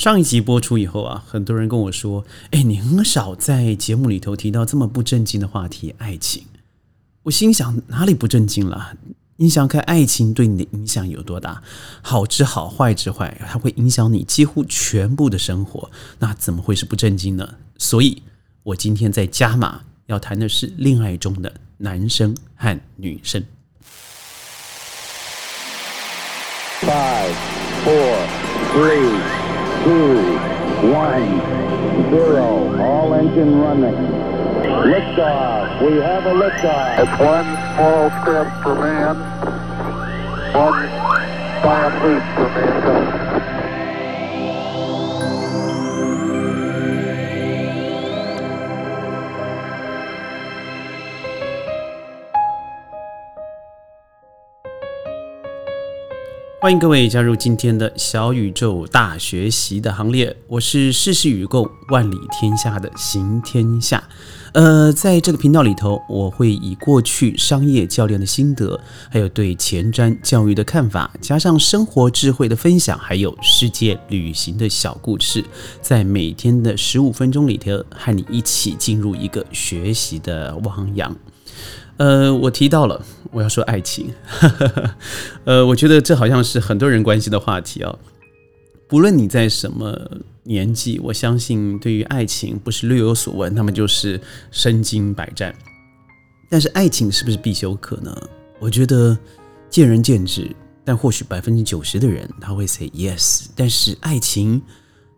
上一集播出以后啊，很多人跟我说：“哎，你很少在节目里头提到这么不正经的话题——爱情。”我心想，哪里不正经了？你想看爱情对你的影响有多大？好之好，坏之坏，它会影响你几乎全部的生活。那怎么会是不正经呢？所以，我今天在加码要谈的是恋爱中的男生和女生。Five, four, three. Two, one, zero. All engine running. Liftoff. We have a liftoff. It's one small step for man, one giant leap for mankind. 欢迎各位加入今天的小宇宙大学习的行列，我是事事与共万里天下的行天下。呃，在这个频道里头，我会以过去商业教练的心得，还有对前瞻教育的看法，加上生活智慧的分享，还有世界旅行的小故事，在每天的十五分钟里头，和你一起进入一个学习的汪洋。呃，我提到了，我要说爱情。呃，我觉得这好像是很多人关心的话题啊。不论你在什么年纪，我相信对于爱情不是略有所闻，那么就是身经百战。但是爱情是不是必修课呢？我觉得见仁见智。但或许百分之九十的人他会 say yes。但是爱情，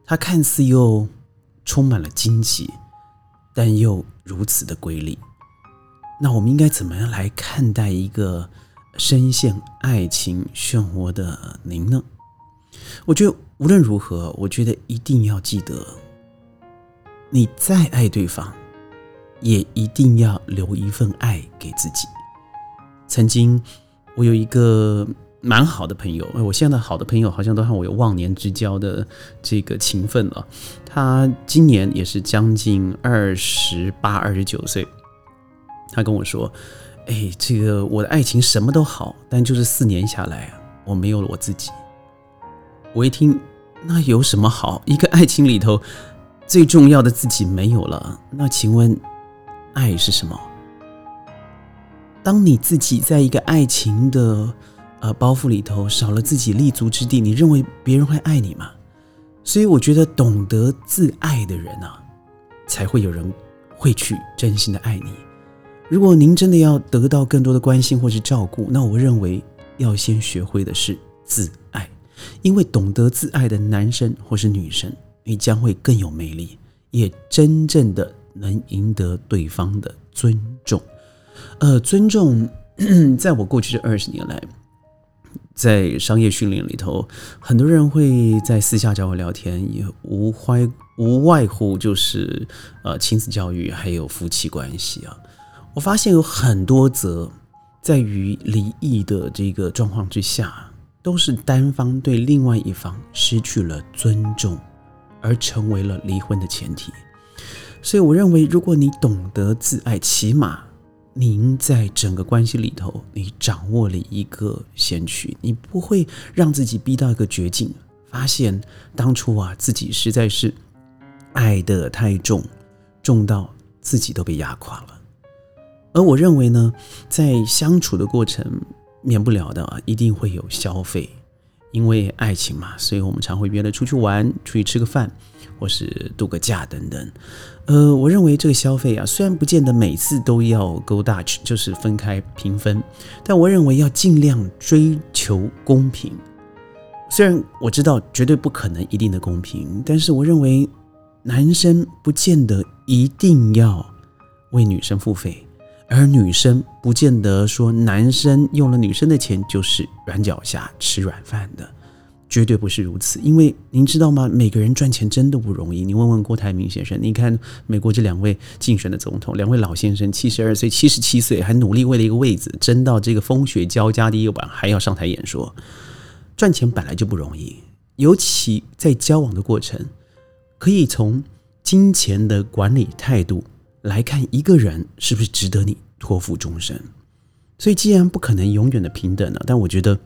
它看似又充满了荆棘，但又如此的瑰丽。那我们应该怎么样来看待一个深陷爱情漩涡的您呢？我觉得无论如何，我觉得一定要记得，你再爱对方，也一定要留一份爱给自己。曾经我有一个蛮好的朋友，我现在好的朋友好像都和我有忘年之交的这个情分了。他今年也是将近二十八、二十九岁。他跟我说：“哎，这个我的爱情什么都好，但就是四年下来，我没有了我自己。”我一听，那有什么好？一个爱情里头最重要的自己没有了，那请问，爱是什么？当你自己在一个爱情的呃包袱里头少了自己立足之地，你认为别人会爱你吗？所以我觉得，懂得自爱的人啊，才会有人会去真心的爱你。如果您真的要得到更多的关心或是照顾，那我认为要先学会的是自爱，因为懂得自爱的男生或是女生，你将会更有魅力，也真正的能赢得对方的尊重。呃，尊重，在我过去这二十年来，在商业训练里头，很多人会在私下找我聊天，也无怀无外乎就是呃亲子教育还有夫妻关系啊。我发现有很多则在于离异的这个状况之下，都是单方对另外一方失去了尊重，而成为了离婚的前提。所以，我认为，如果你懂得自爱，起码您在整个关系里头，你掌握了一个先驱，你不会让自己逼到一个绝境，发现当初啊自己实在是爱的太重，重到自己都被压垮了。而我认为呢，在相处的过程，免不了的啊，一定会有消费，因为爱情嘛，所以我们常会约了出去玩，出去吃个饭，或是度个假等等。呃，我认为这个消费啊，虽然不见得每次都要 go Dutch，就是分开平分，但我认为要尽量追求公平。虽然我知道绝对不可能一定的公平，但是我认为男生不见得一定要为女生付费。而女生不见得说男生用了女生的钱就是软脚下吃软饭的，绝对不是如此。因为您知道吗？每个人赚钱真的不容易。你问问郭台铭先生，你看美国这两位竞选的总统，两位老先生，七十二岁、七十七岁，还努力为了一个位子争到这个风雪交加的夜晚，还要上台演说。赚钱本来就不容易，尤其在交往的过程，可以从金钱的管理态度。来看一个人是不是值得你托付终身，所以既然不可能永远的平等了，但我觉得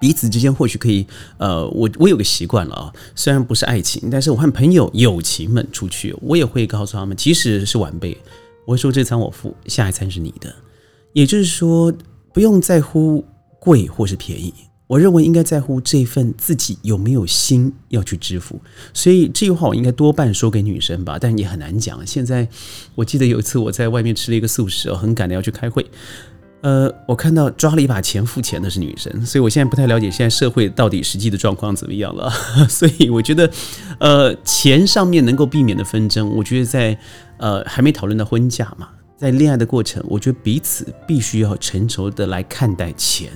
彼此之间或许可以，呃，我我有个习惯了啊，虽然不是爱情，但是我和朋友友情们出去，我也会告诉他们，即使是晚辈，我会说这餐我付，下一餐是你的。也就是说，不用在乎贵或是便宜，我认为应该在乎这份自己有没有心要去支付。所以这句话我应该多半说给女生吧，但也很难讲。现在我记得有一次我在外面吃了一个素食，我很赶的要去开会。呃，我看到抓了一把钱付钱的是女生，所以我现在不太了解现在社会到底实际的状况怎么样了。所以我觉得，呃，钱上面能够避免的纷争，我觉得在呃还没讨论到婚嫁嘛，在恋爱的过程，我觉得彼此必须要成熟的来看待钱。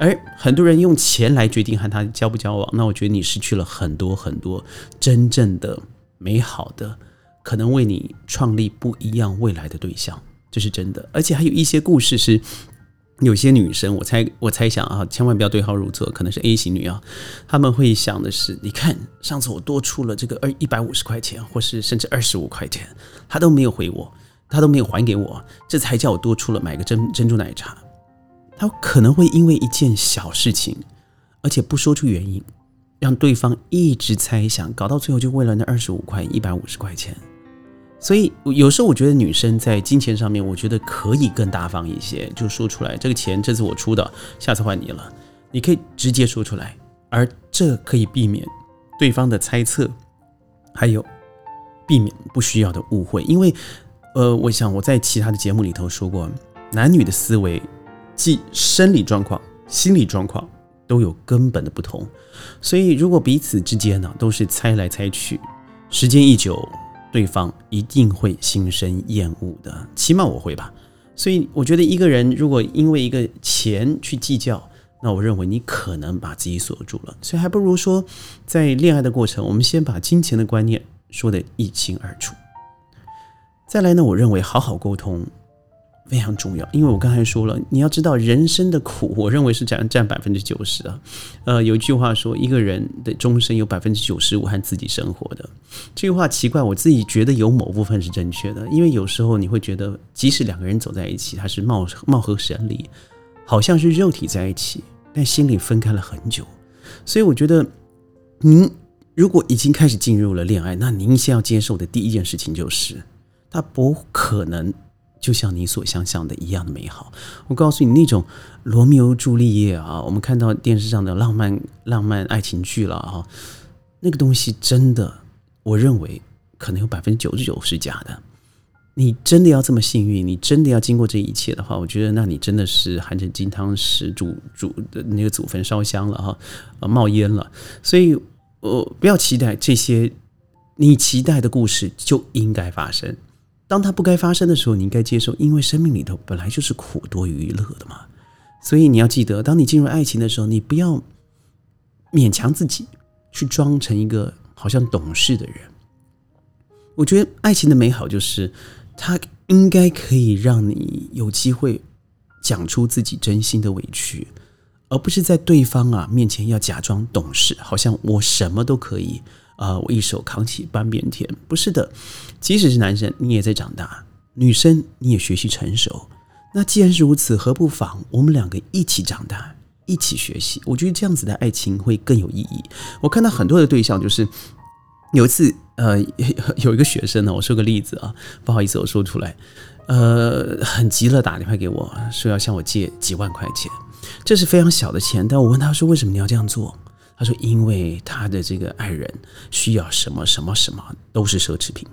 而很多人用钱来决定和他交不交往，那我觉得你失去了很多很多真正的美好的，可能为你创立不一样未来的对象。这是真的，而且还有一些故事是有些女生，我猜我猜想啊，千万不要对号入座，可能是 A 型女啊，他们会想的是，你看上次我多出了这个二一百五十块钱，或是甚至二十五块钱，他都没有回我，他都没有还给我，这才叫我多出了买个珍珍珠奶茶。他可能会因为一件小事情，而且不说出原因，让对方一直猜想，搞到最后就为了那二十五块一百五十块钱。所以有时候我觉得女生在金钱上面，我觉得可以更大方一些，就说出来，这个钱这次我出的，下次换你了，你可以直接说出来，而这可以避免对方的猜测，还有避免不需要的误会。因为，呃，我想我在其他的节目里头说过，男女的思维，即生理状况、心理状况都有根本的不同，所以如果彼此之间呢都是猜来猜去，时间一久。对方一定会心生厌恶的，起码我会吧。所以我觉得一个人如果因为一个钱去计较，那我认为你可能把自己锁住了。所以还不如说，在恋爱的过程，我们先把金钱的观念说得一清二楚。再来呢，我认为好好沟通。非常重要，因为我刚才说了，你要知道人生的苦，我认为是占占百分之九十啊。呃，有一句话说，一个人的终身有百分之九十五和自己生活的。这句话奇怪，我自己觉得有某部分是正确的，因为有时候你会觉得，即使两个人走在一起，他是貌貌合神离，好像是肉体在一起，但心里分开了很久。所以我觉得，您如果已经开始进入了恋爱，那您先要接受的第一件事情就是，他不可能。就像你所想象的一样的美好。我告诉你，那种罗密欧朱丽叶啊，我们看到电视上的浪漫浪漫爱情剧了啊，那个东西真的，我认为可能有百分之九十九是假的。你真的要这么幸运，你真的要经过这一切的话，我觉得那你真的是含着金汤匙煮煮的那个祖坟烧香了哈，啊冒烟了。所以，我不要期待这些，你期待的故事就应该发生。当它不该发生的时候，你应该接受，因为生命里头本来就是苦多于乐的嘛。所以你要记得，当你进入爱情的时候，你不要勉强自己去装成一个好像懂事的人。我觉得爱情的美好就是，它应该可以让你有机会讲出自己真心的委屈，而不是在对方啊面前要假装懂事，好像我什么都可以。啊！我一手扛起半边天，不是的。即使是男生，你也在长大；女生，你也学习成熟。那既然是如此，何不妨我们两个一起长大，一起学习？我觉得这样子的爱情会更有意义。我看到很多的对象，就是有一次，呃，有一个学生呢，我说个例子啊，不好意思，我说出来，呃，很急了，打电话给我说要向我借几万块钱，这是非常小的钱，但我问他说，为什么你要这样做？他说：“因为他的这个爱人需要什么什么什么都是奢侈品。”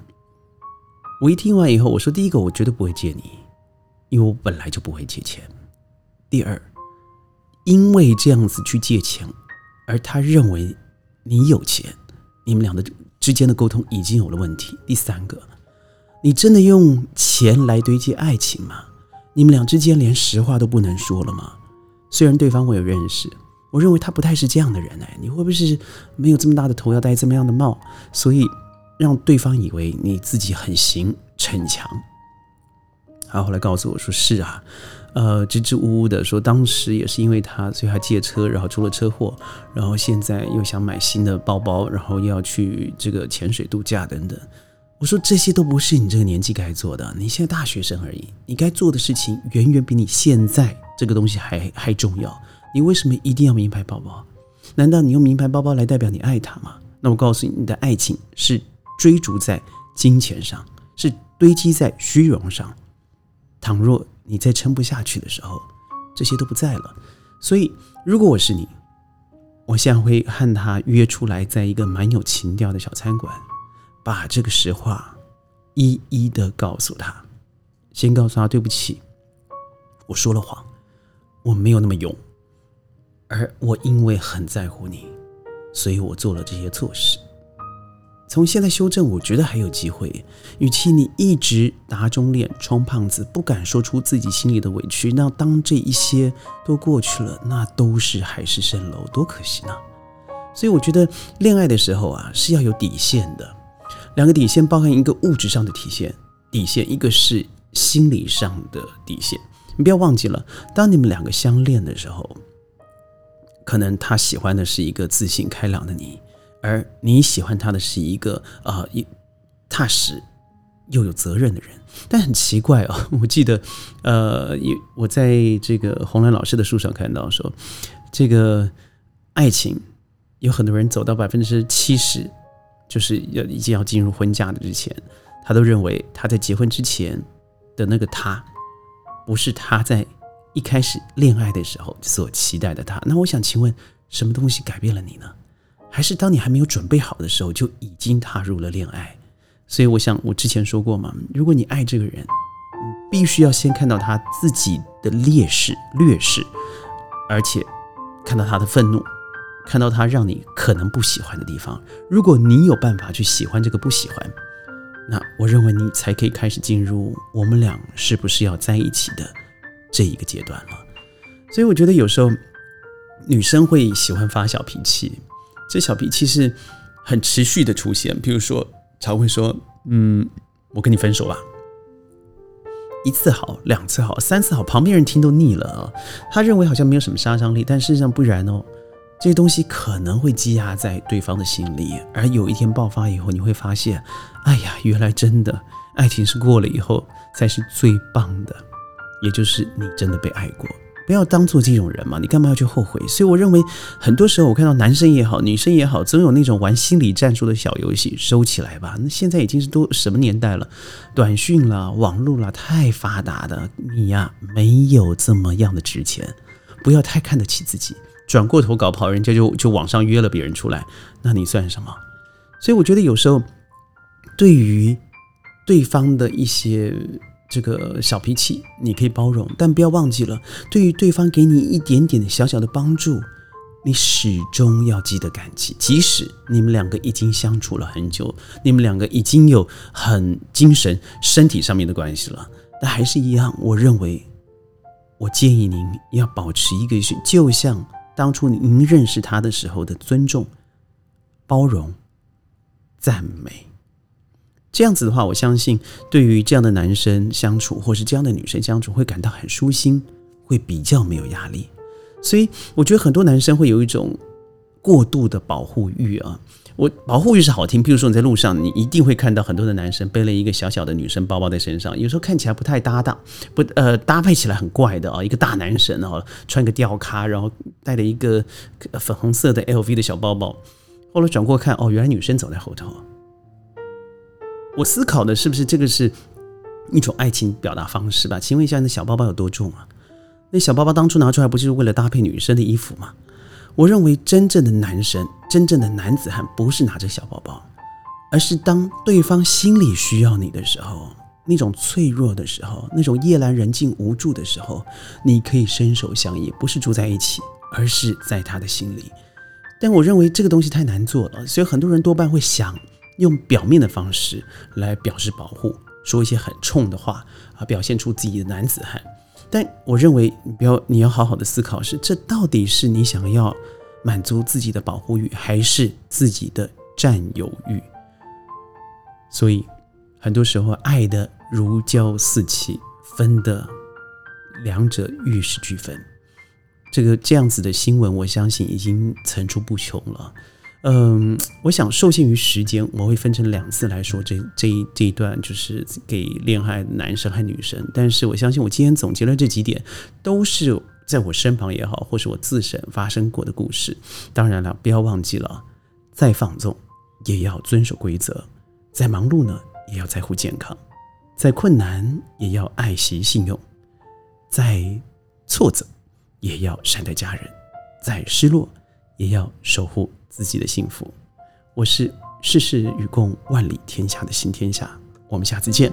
我一听完以后，我说：“第一个，我绝对不会借你，因为我本来就不会借钱。第二，因为这样子去借钱，而他认为你有钱，你们俩的之间的沟通已经有了问题。第三个，你真的用钱来堆积爱情吗？你们俩之间连实话都不能说了吗？虽然对方我有认识。”我认为他不太是这样的人哎，你会不会是没有这么大的头要戴这么样的帽，所以让对方以为你自己很行逞强？他后来告诉我说是啊，呃，支支吾吾的说当时也是因为他，所以他借车，然后出了车祸，然后现在又想买新的包包，然后又要去这个潜水度假等等。我说这些都不是你这个年纪该做的，你现在大学生而已，你该做的事情远远比你现在这个东西还还重要。你为什么一定要名牌包包？难道你用名牌包包来代表你爱他吗？那我告诉你，你的爱情是追逐在金钱上，是堆积在虚荣上。倘若你再撑不下去的时候，这些都不在了。所以，如果我是你，我现在会和他约出来，在一个蛮有情调的小餐馆，把这个实话一一的告诉他。先告诉他对不起，我说了谎，我没有那么勇，而我因为很在乎你，所以我做了这些错事。从现在修正，我觉得还有机会。与其你一直打肿脸充胖子，不敢说出自己心里的委屈，那当这一些都过去了，那都是海市蜃楼，多可惜呢。所以我觉得恋爱的时候啊，是要有底线的。两个底线包含一个物质上的体现底线，一个是心理上的底线。你不要忘记了，当你们两个相恋的时候，可能他喜欢的是一个自信开朗的你。而你喜欢他的是一个呃，一踏实又有责任的人，但很奇怪哦，我记得呃，我在这个红兰老师的书上看到说，这个爱情有很多人走到百分之七十，就是要已经要进入婚嫁的之前，他都认为他在结婚之前的那个他，不是他在一开始恋爱的时候所期待的他。那我想请问，什么东西改变了你呢？还是当你还没有准备好的时候，就已经踏入了恋爱。所以，我想我之前说过嘛，如果你爱这个人，你必须要先看到他自己的劣势、劣势，而且看到他的愤怒，看到他让你可能不喜欢的地方。如果你有办法去喜欢这个不喜欢，那我认为你才可以开始进入我们俩是不是要在一起的这一个阶段了。所以，我觉得有时候女生会喜欢发小脾气。这小脾气是很持续的出现，比如说常会说：“嗯，我跟你分手吧。”一次好，两次好，三次好，旁边人听都腻了啊。他认为好像没有什么杀伤力，但事实上不然哦。这些东西可能会积压在对方的心里，而有一天爆发以后，你会发现，哎呀，原来真的爱情是过了以后才是最棒的，也就是你真的被爱过。不要当做这种人嘛，你干嘛要去后悔？所以我认为，很多时候我看到男生也好，女生也好，总有那种玩心理战术的小游戏，收起来吧。那现在已经是都什么年代了？短讯啦，网络啦，太发达的，你呀没有这么样的值钱。不要太看得起自己，转过头搞不好人家就就网上约了别人出来，那你算什么？所以我觉得有时候对于对方的一些。这个小脾气你可以包容，但不要忘记了，对于对方给你一点点的小小的帮助，你始终要记得感激。即使你们两个已经相处了很久，你们两个已经有很精神、身体上面的关系了，但还是一样。我认为，我建议您要保持一个是，就像当初您认识他的时候的尊重、包容、赞美。这样子的话，我相信对于这样的男生相处，或是这样的女生相处，会感到很舒心，会比较没有压力。所以我觉得很多男生会有一种过度的保护欲啊。我保护欲是好听，比如说你在路上，你一定会看到很多的男生背了一个小小的女生包包在身上，有时候看起来不太搭档，不呃搭配起来很怪的啊。一个大男神啊，穿个吊咖，然后带了一个粉红色的 LV 的小包包，后来转过看，哦，原来女生走在后头。我思考的是不是这个是一种爱情表达方式吧？请问一下，那小包包有多重啊？那小包包当初拿出来不就是为了搭配女生的衣服吗？我认为真正的男生、真正的男子汉不是拿着小包包，而是当对方心里需要你的时候，那种脆弱的时候，那种夜阑人静无助的时候，你可以伸手相依，不是住在一起，而是在他的心里。但我认为这个东西太难做了，所以很多人多半会想。用表面的方式来表示保护，说一些很冲的话啊，表现出自己的男子汉。但我认为，你不要，你要好好的思考，是这到底是你想要满足自己的保护欲，还是自己的占有欲？所以，很多时候爱的如胶似漆，分的两者玉石俱焚。这个这样子的新闻，我相信已经层出不穷了。嗯，我想受限于时间，我会分成两次来说这这一这一段，就是给恋爱男生和女生。但是我相信，我今天总结了这几点，都是在我身旁也好，或是我自身发生过的故事。当然了，不要忘记了，再放纵也要遵守规则，再忙碌呢也要在乎健康，再困难也要爱惜信用，再挫折也要善待家人，再失落也要守护自己的幸福。我是世事与共、万里天下的新天下，我们下次见。